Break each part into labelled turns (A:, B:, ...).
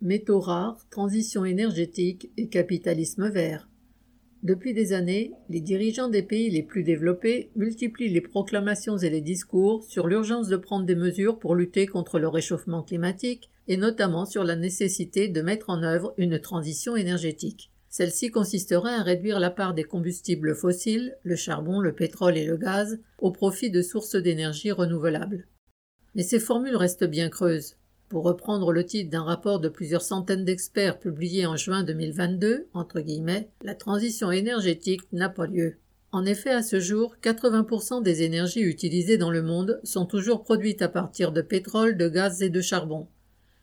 A: métaux rares, transition énergétique et capitalisme vert. Depuis des années, les dirigeants des pays les plus développés multiplient les proclamations et les discours sur l'urgence de prendre des mesures pour lutter contre le réchauffement climatique et notamment sur la nécessité de mettre en œuvre une transition énergétique. Celle-ci consisterait à réduire la part des combustibles fossiles, le charbon, le pétrole et le gaz, au profit de sources d'énergie renouvelables. Mais ces formules restent bien creuses. Pour reprendre le titre d'un rapport de plusieurs centaines d'experts publié en juin 2022, entre guillemets, la transition énergétique n'a pas lieu. En effet, à ce jour, 80% des énergies utilisées dans le monde sont toujours produites à partir de pétrole, de gaz et de charbon.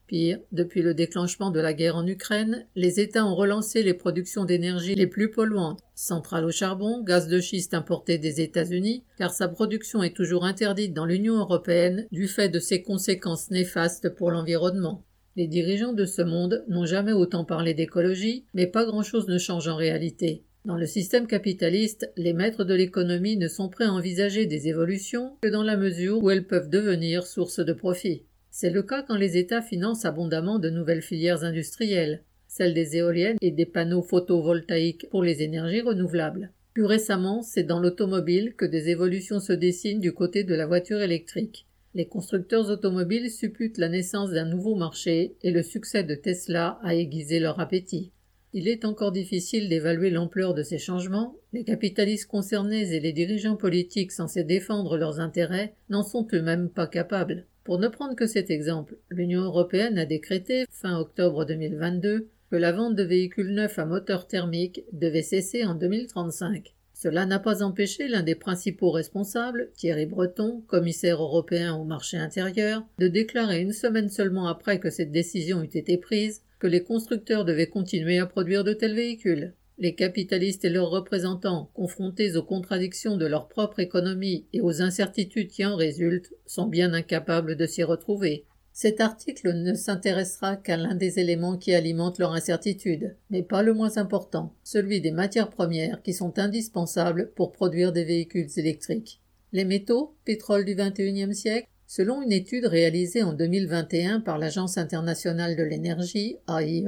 A: Pire, depuis le déclenchement de la guerre en Ukraine, les États ont relancé les productions d'énergie les plus polluantes, centrales au charbon, gaz de schiste importé des États-Unis, car sa production est toujours interdite dans l'Union européenne du fait de ses conséquences néfastes pour l'environnement. Les dirigeants de ce monde n'ont jamais autant parlé d'écologie, mais pas grand-chose ne change en réalité. Dans le système capitaliste, les maîtres de l'économie ne sont prêts à envisager des évolutions que dans la mesure où elles peuvent devenir source de profit. C'est le cas quand les États financent abondamment de nouvelles filières industrielles, celles des éoliennes et des panneaux photovoltaïques pour les énergies renouvelables. Plus récemment, c'est dans l'automobile que des évolutions se dessinent du côté de la voiture électrique. Les constructeurs automobiles supputent la naissance d'un nouveau marché et le succès de Tesla a aiguisé leur appétit. Il est encore difficile d'évaluer l'ampleur de ces changements, les capitalistes concernés et les dirigeants politiques censés défendre leurs intérêts n'en sont eux-mêmes pas capables. Pour ne prendre que cet exemple, l'Union européenne a décrété, fin octobre 2022, que la vente de véhicules neufs à moteur thermique devait cesser en 2035. Cela n'a pas empêché l'un des principaux responsables, Thierry Breton, commissaire européen au marché intérieur, de déclarer une semaine seulement après que cette décision eût été prise que les constructeurs devaient continuer à produire de tels véhicules. Les capitalistes et leurs représentants, confrontés aux contradictions de leur propre économie et aux incertitudes qui en résultent, sont bien incapables de s'y retrouver. Cet article ne s'intéressera qu'à l'un des éléments qui alimentent leur incertitude, mais pas le moins important, celui des matières premières qui sont indispensables pour produire des véhicules électriques. Les métaux, pétrole du XXIe siècle, selon une étude réalisée en 2021 par l'Agence internationale de l'énergie, AIE,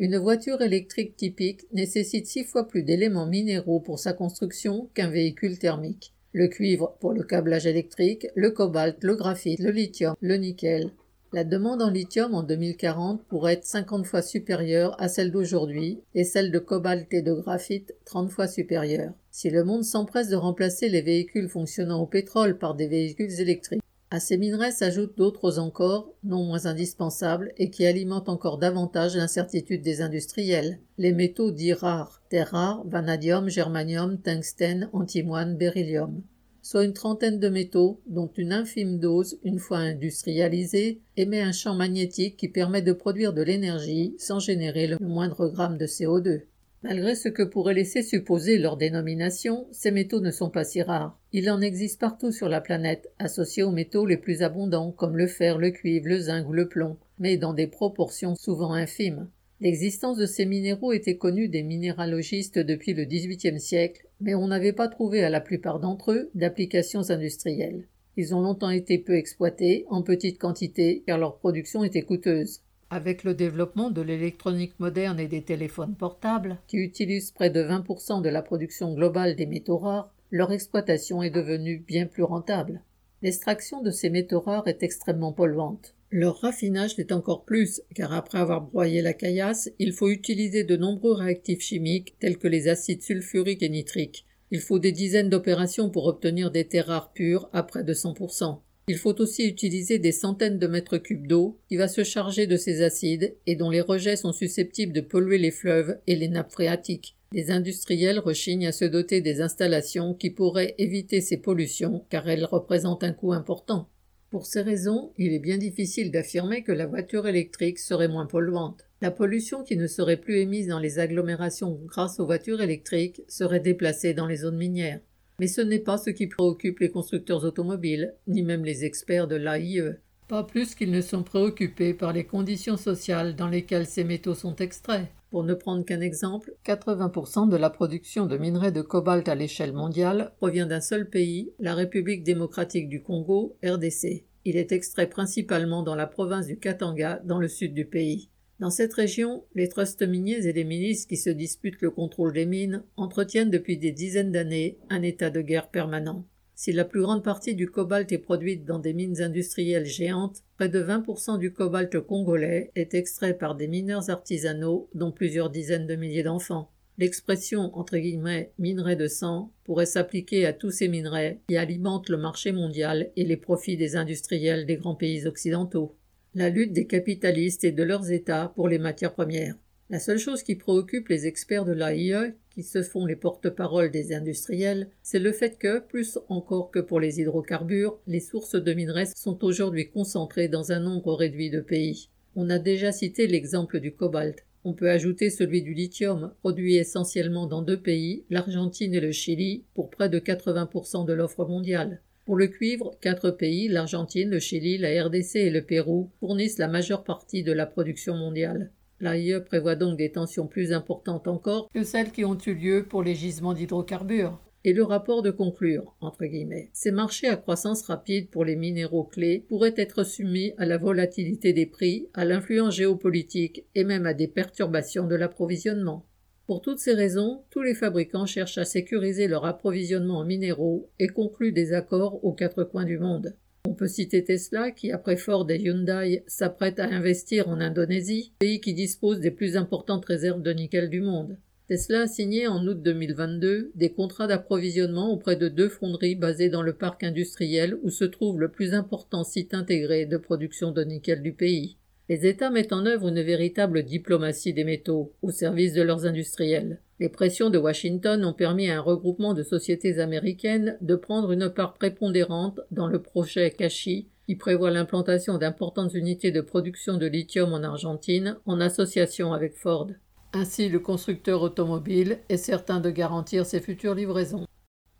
A: une voiture électrique typique nécessite six fois plus d'éléments minéraux pour sa construction qu'un véhicule thermique. Le cuivre pour le câblage électrique, le cobalt, le graphite, le lithium, le nickel. La demande en lithium en 2040 pourrait être 50 fois supérieure à celle d'aujourd'hui et celle de cobalt et de graphite 30 fois supérieure. Si le monde s'empresse de remplacer les véhicules fonctionnant au pétrole par des véhicules électriques, à ces minerais s'ajoutent d'autres encore, non moins indispensables, et qui alimentent encore davantage l'incertitude des industriels. Les métaux dits rares, terres rares, vanadium, germanium, tungstène, antimoine, beryllium. Soit une trentaine de métaux, dont une infime dose, une fois industrialisée, émet un champ magnétique qui permet de produire de l'énergie sans générer le moindre gramme de CO2. Malgré ce que pourrait laisser supposer leur dénomination, ces métaux ne sont pas si rares. Il en existe partout sur la planète, associés aux métaux les plus abondants, comme le fer, le cuivre, le zinc ou le plomb, mais dans des proportions souvent infimes. L'existence de ces minéraux était connue des minéralogistes depuis le XVIIIe siècle, mais on n'avait pas trouvé à la plupart d'entre eux d'applications industrielles. Ils ont longtemps été peu exploités, en petite quantité, car leur production était coûteuse. Avec le développement de l'électronique moderne et des téléphones portables, qui utilisent près de 20% de la production globale des métaux rares, leur exploitation est devenue bien plus rentable. L'extraction de ces métaux rares est extrêmement polluante. Leur raffinage l'est encore plus, car après avoir broyé la caillasse, il faut utiliser de nombreux réactifs chimiques tels que les acides sulfuriques et nitriques. Il faut des dizaines d'opérations pour obtenir des terres rares pures à près de 100%. Il faut aussi utiliser des centaines de mètres cubes d'eau qui va se charger de ces acides et dont les rejets sont susceptibles de polluer les fleuves et les nappes phréatiques. Les industriels rechignent à se doter des installations qui pourraient éviter ces pollutions car elles représentent un coût important. Pour ces raisons, il est bien difficile d'affirmer que la voiture électrique serait moins polluante. La pollution qui ne serait plus émise dans les agglomérations grâce aux voitures électriques serait déplacée dans les zones minières. Mais ce n'est pas ce qui préoccupe les constructeurs automobiles, ni même les experts de l'AIE. Pas plus qu'ils ne sont préoccupés par les conditions sociales dans lesquelles ces métaux sont extraits. Pour ne prendre qu'un exemple, 80% de la production de minerais de cobalt à l'échelle mondiale provient d'un seul pays, la République démocratique du Congo, RDC. Il est extrait principalement dans la province du Katanga, dans le sud du pays. Dans cette région, les trusts miniers et les milices qui se disputent le contrôle des mines entretiennent depuis des dizaines d'années un état de guerre permanent. Si la plus grande partie du cobalt est produite dans des mines industrielles géantes, près de 20% du cobalt congolais est extrait par des mineurs artisanaux, dont plusieurs dizaines de milliers d'enfants. L'expression entre guillemets minerai de sang pourrait s'appliquer à tous ces minerais qui alimentent le marché mondial et les profits des industriels des grands pays occidentaux. La lutte des capitalistes et de leurs États pour les matières premières. La seule chose qui préoccupe les experts de l'AIE, qui se font les porte-paroles des industriels, c'est le fait que, plus encore que pour les hydrocarbures, les sources de minerais sont aujourd'hui concentrées dans un nombre réduit de pays. On a déjà cité l'exemple du cobalt. On peut ajouter celui du lithium, produit essentiellement dans deux pays, l'Argentine et le Chili, pour près de 80% de l'offre mondiale. Pour le cuivre, quatre pays, l'Argentine, le Chili, la RDC et le Pérou, fournissent la majeure partie de la production mondiale. L'AIE prévoit donc des tensions plus importantes encore que celles qui ont eu lieu pour les gisements d'hydrocarbures. Et le rapport de conclure, entre guillemets, ces marchés à croissance rapide pour les minéraux clés pourraient être soumis à la volatilité des prix, à l'influence géopolitique et même à des perturbations de l'approvisionnement. Pour toutes ces raisons, tous les fabricants cherchent à sécuriser leur approvisionnement en minéraux et concluent des accords aux quatre coins du monde. On peut citer Tesla qui, après Ford et Hyundai, s'apprête à investir en Indonésie, pays qui dispose des plus importantes réserves de nickel du monde. Tesla a signé en août 2022 des contrats d'approvisionnement auprès de deux fonderies basées dans le parc industriel où se trouve le plus important site intégré de production de nickel du pays. Les États mettent en œuvre une véritable diplomatie des métaux au service de leurs industriels. Les pressions de Washington ont permis à un regroupement de sociétés américaines de prendre une part prépondérante dans le projet Kashi, qui prévoit l'implantation d'importantes unités de production de lithium en Argentine en association avec Ford. Ainsi, le constructeur automobile est certain de garantir ses futures livraisons.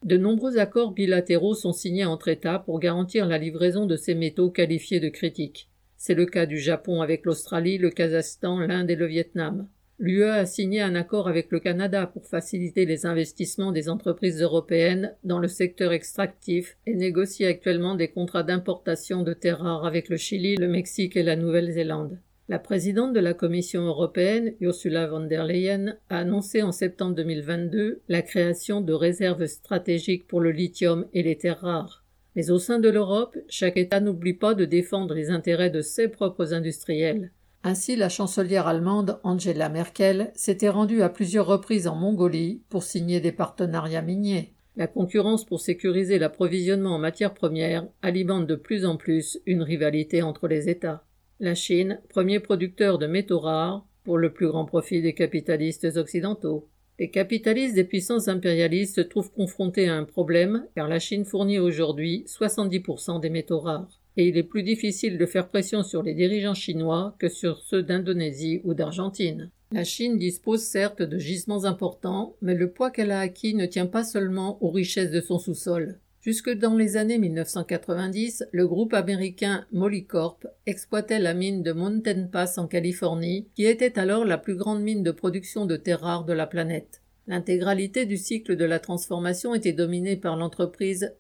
A: De nombreux accords bilatéraux sont signés entre États pour garantir la livraison de ces métaux qualifiés de critiques. C'est le cas du Japon avec l'Australie, le Kazakhstan, l'Inde et le Vietnam. L'UE a signé un accord avec le Canada pour faciliter les investissements des entreprises européennes dans le secteur extractif et négocie actuellement des contrats d'importation de terres rares avec le Chili, le Mexique et la Nouvelle-Zélande. La présidente de la Commission européenne, Ursula von der Leyen, a annoncé en septembre 2022 la création de réserves stratégiques pour le lithium et les terres rares. Mais au sein de l'Europe, chaque État n'oublie pas de défendre les intérêts de ses propres industriels. Ainsi, la chancelière allemande Angela Merkel s'était rendue à plusieurs reprises en Mongolie pour signer des partenariats miniers. La concurrence pour sécuriser l'approvisionnement en matières premières alimente de plus en plus une rivalité entre les États. La Chine, premier producteur de métaux rares, pour le plus grand profit des capitalistes occidentaux. Les capitalistes des puissances impérialistes se trouvent confrontés à un problème car la Chine fournit aujourd'hui 70% des métaux rares. Et il est plus difficile de faire pression sur les dirigeants chinois que sur ceux d'Indonésie ou d'Argentine. La Chine dispose certes de gisements importants, mais le poids qu'elle a acquis ne tient pas seulement aux richesses de son sous-sol. Jusque dans les années 1990, le groupe américain Molycorp exploitait la mine de Mountain Pass en Californie, qui était alors la plus grande mine de production de terres rares de la planète. L'intégralité du cycle de la transformation était dominée par l'entreprise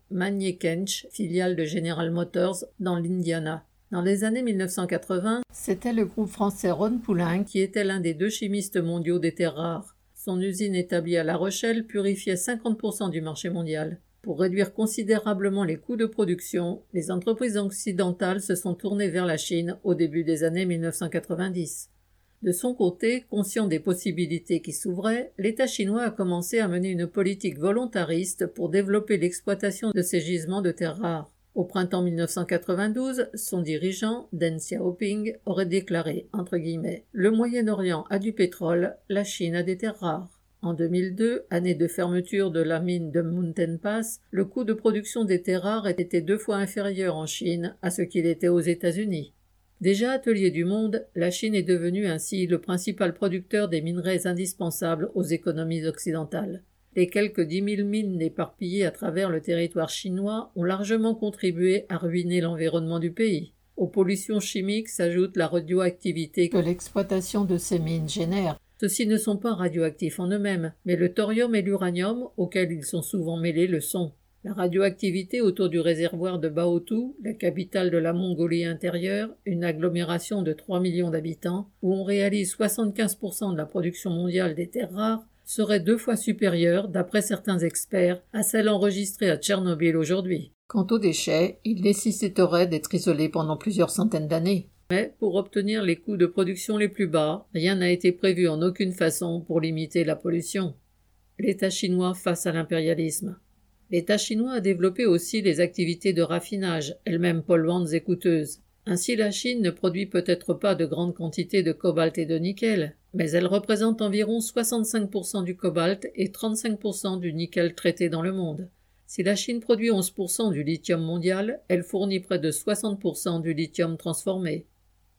A: Kench, filiale de General Motors, dans l'Indiana. Dans les années 1980, c'était le groupe français Ron Poulain qui était l'un des deux chimistes mondiaux des terres rares. Son usine établie à La Rochelle purifiait 50% du marché mondial. Pour réduire considérablement les coûts de production, les entreprises occidentales se sont tournées vers la Chine au début des années 1990. De son côté, conscient des possibilités qui s'ouvraient, l'État chinois a commencé à mener une politique volontariste pour développer l'exploitation de ces gisements de terres rares. Au printemps 1992, son dirigeant, Deng Xiaoping, aurait déclaré, entre guillemets, Le Moyen-Orient a du pétrole, la Chine a des terres rares. En 2002, année de fermeture de la mine de Mountain Pass, le coût de production des terres rares était deux fois inférieur en Chine à ce qu'il était aux États-Unis. Déjà atelier du monde, la Chine est devenue ainsi le principal producteur des minerais indispensables aux économies occidentales. Les quelques dix mille mines éparpillées à travers le territoire chinois ont largement contribué à ruiner l'environnement du pays. Aux pollutions chimiques s'ajoute la radioactivité que l'exploitation de ces mines génère. Ceux-ci ne sont pas radioactifs en eux-mêmes, mais le thorium et l'uranium, auxquels ils sont souvent mêlés, le sont. La radioactivité autour du réservoir de Baotou, la capitale de la Mongolie intérieure, une agglomération de 3 millions d'habitants, où on réalise 75% de la production mondiale des terres rares, serait deux fois supérieure, d'après certains experts, à celle enregistrée à Tchernobyl aujourd'hui. Quant aux déchets, ils nécessiteraient d'être isolés pendant plusieurs centaines d'années. Mais pour obtenir les coûts de production les plus bas, rien n'a été prévu en aucune façon pour limiter la pollution. L'État chinois face à l'impérialisme. L'État chinois a développé aussi des activités de raffinage, elles-mêmes polluantes et coûteuses. Ainsi la Chine ne produit peut-être pas de grandes quantités de cobalt et de nickel, mais elle représente environ 65% du cobalt et 35% du nickel traité dans le monde. Si la Chine produit 11% du lithium mondial, elle fournit près de 60% du lithium transformé.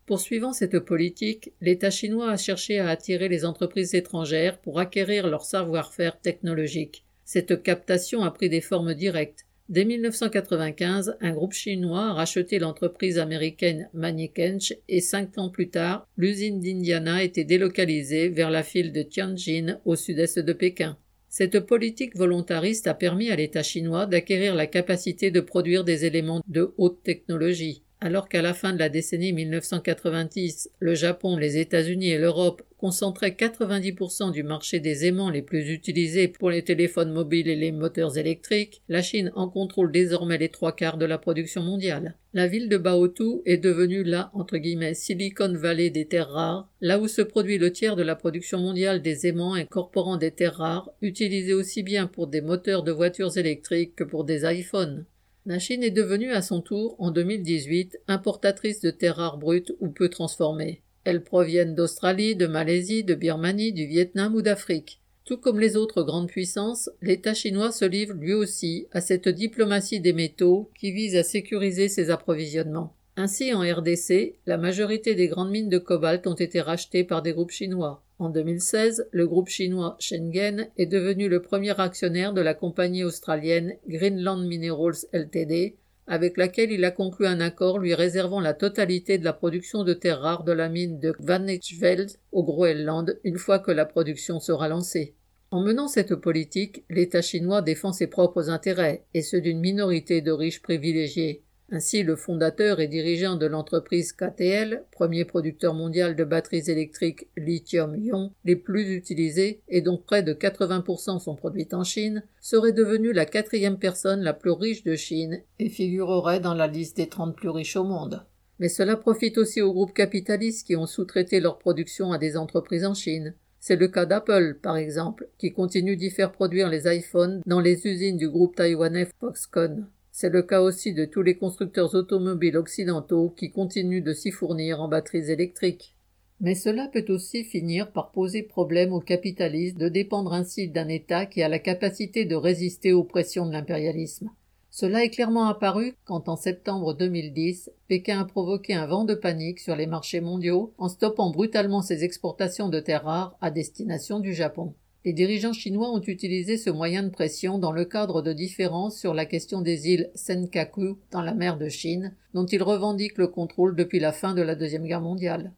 A: Poursuivant cette politique, l'État chinois a cherché à attirer les entreprises étrangères pour acquérir leur savoir-faire technologique. Cette captation a pris des formes directes. Dès 1995, un groupe chinois a racheté l'entreprise américaine Manikench et cinq ans plus tard, l'usine d'Indiana était délocalisée vers la file de Tianjin au sud-est de Pékin. Cette politique volontariste a permis à l'État chinois d'acquérir la capacité de produire des éléments de haute technologie. Alors qu'à la fin de la décennie 1990, le Japon, les États-Unis et l'Europe concentraient 90% du marché des aimants les plus utilisés pour les téléphones mobiles et les moteurs électriques, la Chine en contrôle désormais les trois quarts de la production mondiale. La ville de Baotou est devenue la entre guillemets Silicon Valley des terres rares, là où se produit le tiers de la production mondiale des aimants incorporant des terres rares, utilisés aussi bien pour des moteurs de voitures électriques que pour des iPhones. La Chine est devenue à son tour, en 2018, importatrice de terres rares brutes ou peu transformées. Elles proviennent d'Australie, de Malaisie, de Birmanie, du Vietnam ou d'Afrique. Tout comme les autres grandes puissances, l'État chinois se livre lui aussi à cette diplomatie des métaux qui vise à sécuriser ses approvisionnements. Ainsi, en RDC, la majorité des grandes mines de cobalt ont été rachetées par des groupes chinois. En 2016, le groupe chinois Shenzhen est devenu le premier actionnaire de la compagnie australienne Greenland Minerals Ltd, avec laquelle il a conclu un accord lui réservant la totalité de la production de terres rares de la mine de Kvanechveld au Groenland une fois que la production sera lancée. En menant cette politique, l'État chinois défend ses propres intérêts et ceux d'une minorité de riches privilégiés. Ainsi, le fondateur et dirigeant de l'entreprise KTL, premier producteur mondial de batteries électriques lithium-ion les plus utilisées et dont près de 80% sont produites en Chine, serait devenu la quatrième personne la plus riche de Chine et figurerait dans la liste des 30 plus riches au monde. Mais cela profite aussi aux groupes capitalistes qui ont sous-traité leur production à des entreprises en Chine. C'est le cas d'Apple, par exemple, qui continue d'y faire produire les iPhones dans les usines du groupe taïwanais Foxconn. C'est le cas aussi de tous les constructeurs automobiles occidentaux qui continuent de s'y fournir en batteries électriques. Mais cela peut aussi finir par poser problème aux capitalistes de dépendre ainsi d'un État qui a la capacité de résister aux pressions de l'impérialisme. Cela est clairement apparu quand en septembre 2010, Pékin a provoqué un vent de panique sur les marchés mondiaux en stoppant brutalement ses exportations de terres rares à destination du Japon. Les dirigeants chinois ont utilisé ce moyen de pression dans le cadre de différences sur la question des îles Senkaku dans la mer de Chine, dont ils revendiquent le contrôle depuis la fin de la Deuxième Guerre mondiale.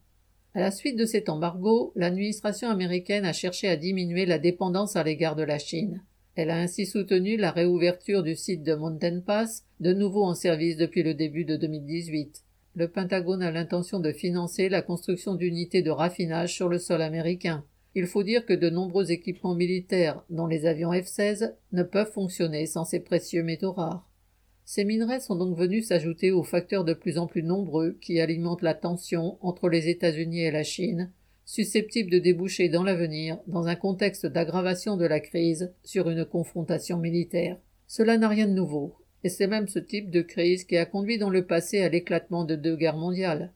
A: À la suite de cet embargo, l'administration américaine a cherché à diminuer la dépendance à l'égard de la Chine. Elle a ainsi soutenu la réouverture du site de Mountain Pass, de nouveau en service depuis le début de 2018. Le Pentagone a l'intention de financer la construction d'unités de raffinage sur le sol américain. Il faut dire que de nombreux équipements militaires, dont les avions F-16, ne peuvent fonctionner sans ces précieux métaux rares. Ces minerais sont donc venus s'ajouter aux facteurs de plus en plus nombreux qui alimentent la tension entre les États-Unis et la Chine, susceptibles de déboucher dans l'avenir, dans un contexte d'aggravation de la crise, sur une confrontation militaire. Cela n'a rien de nouveau, et c'est même ce type de crise qui a conduit dans le passé à l'éclatement de deux guerres mondiales.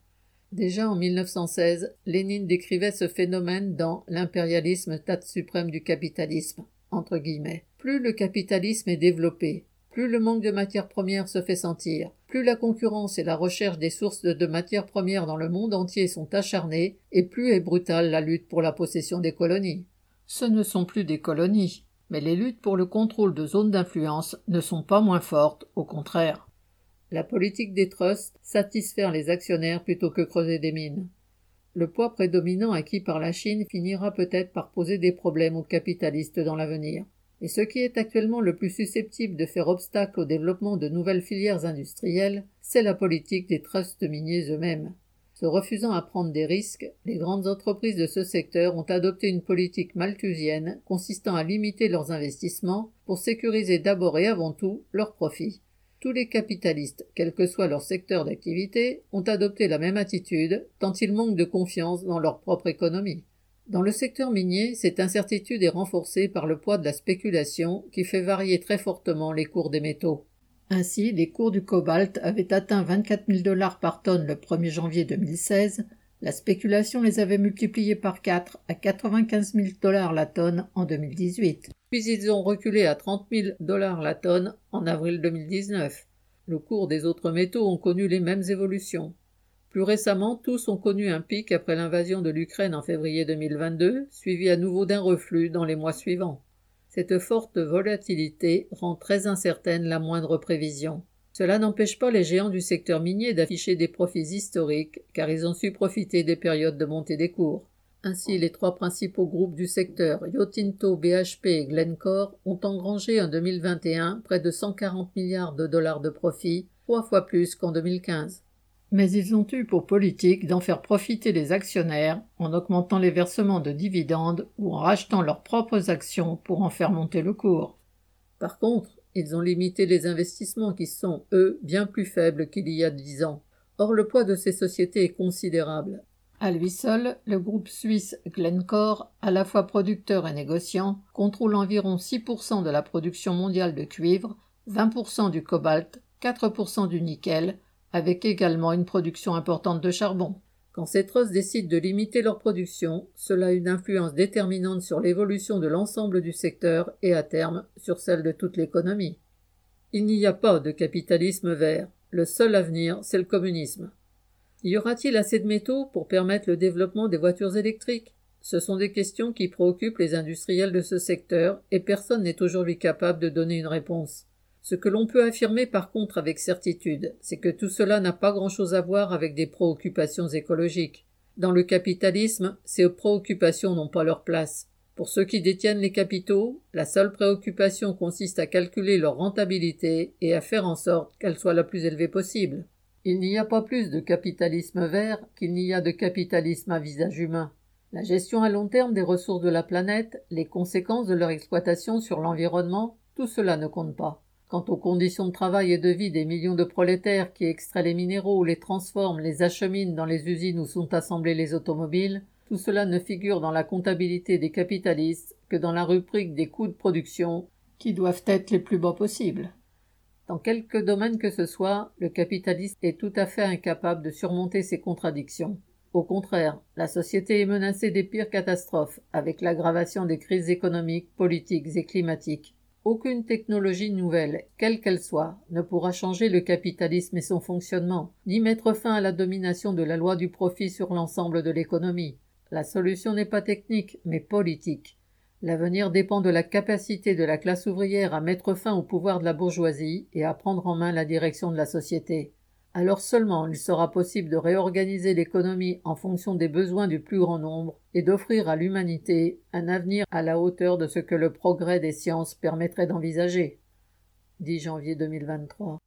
A: Déjà en 1916, Lénine décrivait ce phénomène dans L'impérialisme, tâte suprême du capitalisme. Entre guillemets. Plus le capitalisme est développé, plus le manque de matières premières se fait sentir, plus la concurrence et la recherche des sources de matières premières dans le monde entier sont acharnées, et plus est brutale la lutte pour la possession des colonies. Ce ne sont plus des colonies, mais les luttes pour le contrôle de zones d'influence ne sont pas moins fortes, au contraire. La politique des trusts, satisfaire les actionnaires plutôt que creuser des mines. Le poids prédominant acquis par la Chine finira peut-être par poser des problèmes aux capitalistes dans l'avenir. Et ce qui est actuellement le plus susceptible de faire obstacle au développement de nouvelles filières industrielles, c'est la politique des trusts miniers eux-mêmes. Se refusant à prendre des risques, les grandes entreprises de ce secteur ont adopté une politique malthusienne consistant à limiter leurs investissements pour sécuriser d'abord et avant tout leurs profits. Tous les capitalistes, quel que soit leur secteur d'activité, ont adopté la même attitude, tant ils manquent de confiance dans leur propre économie. Dans le secteur minier, cette incertitude est renforcée par le poids de la spéculation qui fait varier très fortement les cours des métaux. Ainsi, les cours du cobalt avaient atteint 24 000 dollars par tonne le 1er janvier 2016. La spéculation les avait multipliés par 4 à 95 000 dollars la tonne en 2018. Puis ils ont reculé à 30 000 dollars la tonne en avril 2019. Le cours des autres métaux ont connu les mêmes évolutions. Plus récemment, tous ont connu un pic après l'invasion de l'Ukraine en février 2022, suivi à nouveau d'un reflux dans les mois suivants. Cette forte volatilité rend très incertaine la moindre prévision. Cela n'empêche pas les géants du secteur minier d'afficher des profits historiques, car ils ont su profiter des périodes de montée des cours. Ainsi, les trois principaux groupes du secteur, Yotinto, BHP et Glencore, ont engrangé en 2021 près de 140 milliards de dollars de profits, trois fois plus qu'en 2015. Mais ils ont eu pour politique d'en faire profiter les actionnaires en augmentant les versements de dividendes ou en rachetant leurs propres actions pour en faire monter le cours. Par contre, ils ont limité les investissements qui sont, eux, bien plus faibles qu'il y a dix ans. Or, le poids de ces sociétés est considérable. À lui seul, le groupe suisse Glencore, à la fois producteur et négociant, contrôle environ 6% de la production mondiale de cuivre, 20% du cobalt, 4% du nickel, avec également une production importante de charbon. Quand ces trosses décident de limiter leur production, cela a une influence déterminante sur l'évolution de l'ensemble du secteur et à terme sur celle de toute l'économie. Il n'y a pas de capitalisme vert. Le seul avenir, c'est le communisme. Y aura-t-il assez de métaux pour permettre le développement des voitures électriques? Ce sont des questions qui préoccupent les industriels de ce secteur et personne n'est aujourd'hui capable de donner une réponse. Ce que l'on peut affirmer par contre avec certitude, c'est que tout cela n'a pas grand-chose à voir avec des préoccupations écologiques. Dans le capitalisme, ces préoccupations n'ont pas leur place. Pour ceux qui détiennent les capitaux, la seule préoccupation consiste à calculer leur rentabilité et à faire en sorte qu'elle soit la plus élevée possible. Il n'y a pas plus de capitalisme vert qu'il n'y a de capitalisme à visage humain. La gestion à long terme des ressources de la planète, les conséquences de leur exploitation sur l'environnement, tout cela ne compte pas. Quant aux conditions de travail et de vie des millions de prolétaires qui extraient les minéraux, les transforment, les acheminent dans les usines où sont assemblés les automobiles, tout cela ne figure dans la comptabilité des capitalistes que dans la rubrique des coûts de production, qui doivent être les plus bas possibles. Dans quelque domaine que ce soit, le capitaliste est tout à fait incapable de surmonter ces contradictions. Au contraire, la société est menacée des pires catastrophes, avec l'aggravation des crises économiques, politiques et climatiques, aucune technologie nouvelle, quelle qu'elle soit, ne pourra changer le capitalisme et son fonctionnement, ni mettre fin à la domination de la loi du profit sur l'ensemble de l'économie. La solution n'est pas technique, mais politique. L'avenir dépend de la capacité de la classe ouvrière à mettre fin au pouvoir de la bourgeoisie et à prendre en main la direction de la société alors seulement il sera possible de réorganiser l'économie en fonction des besoins du plus grand nombre et d'offrir à l'humanité un avenir à la hauteur de ce que le progrès des sciences permettrait d'envisager. 10 janvier 2023.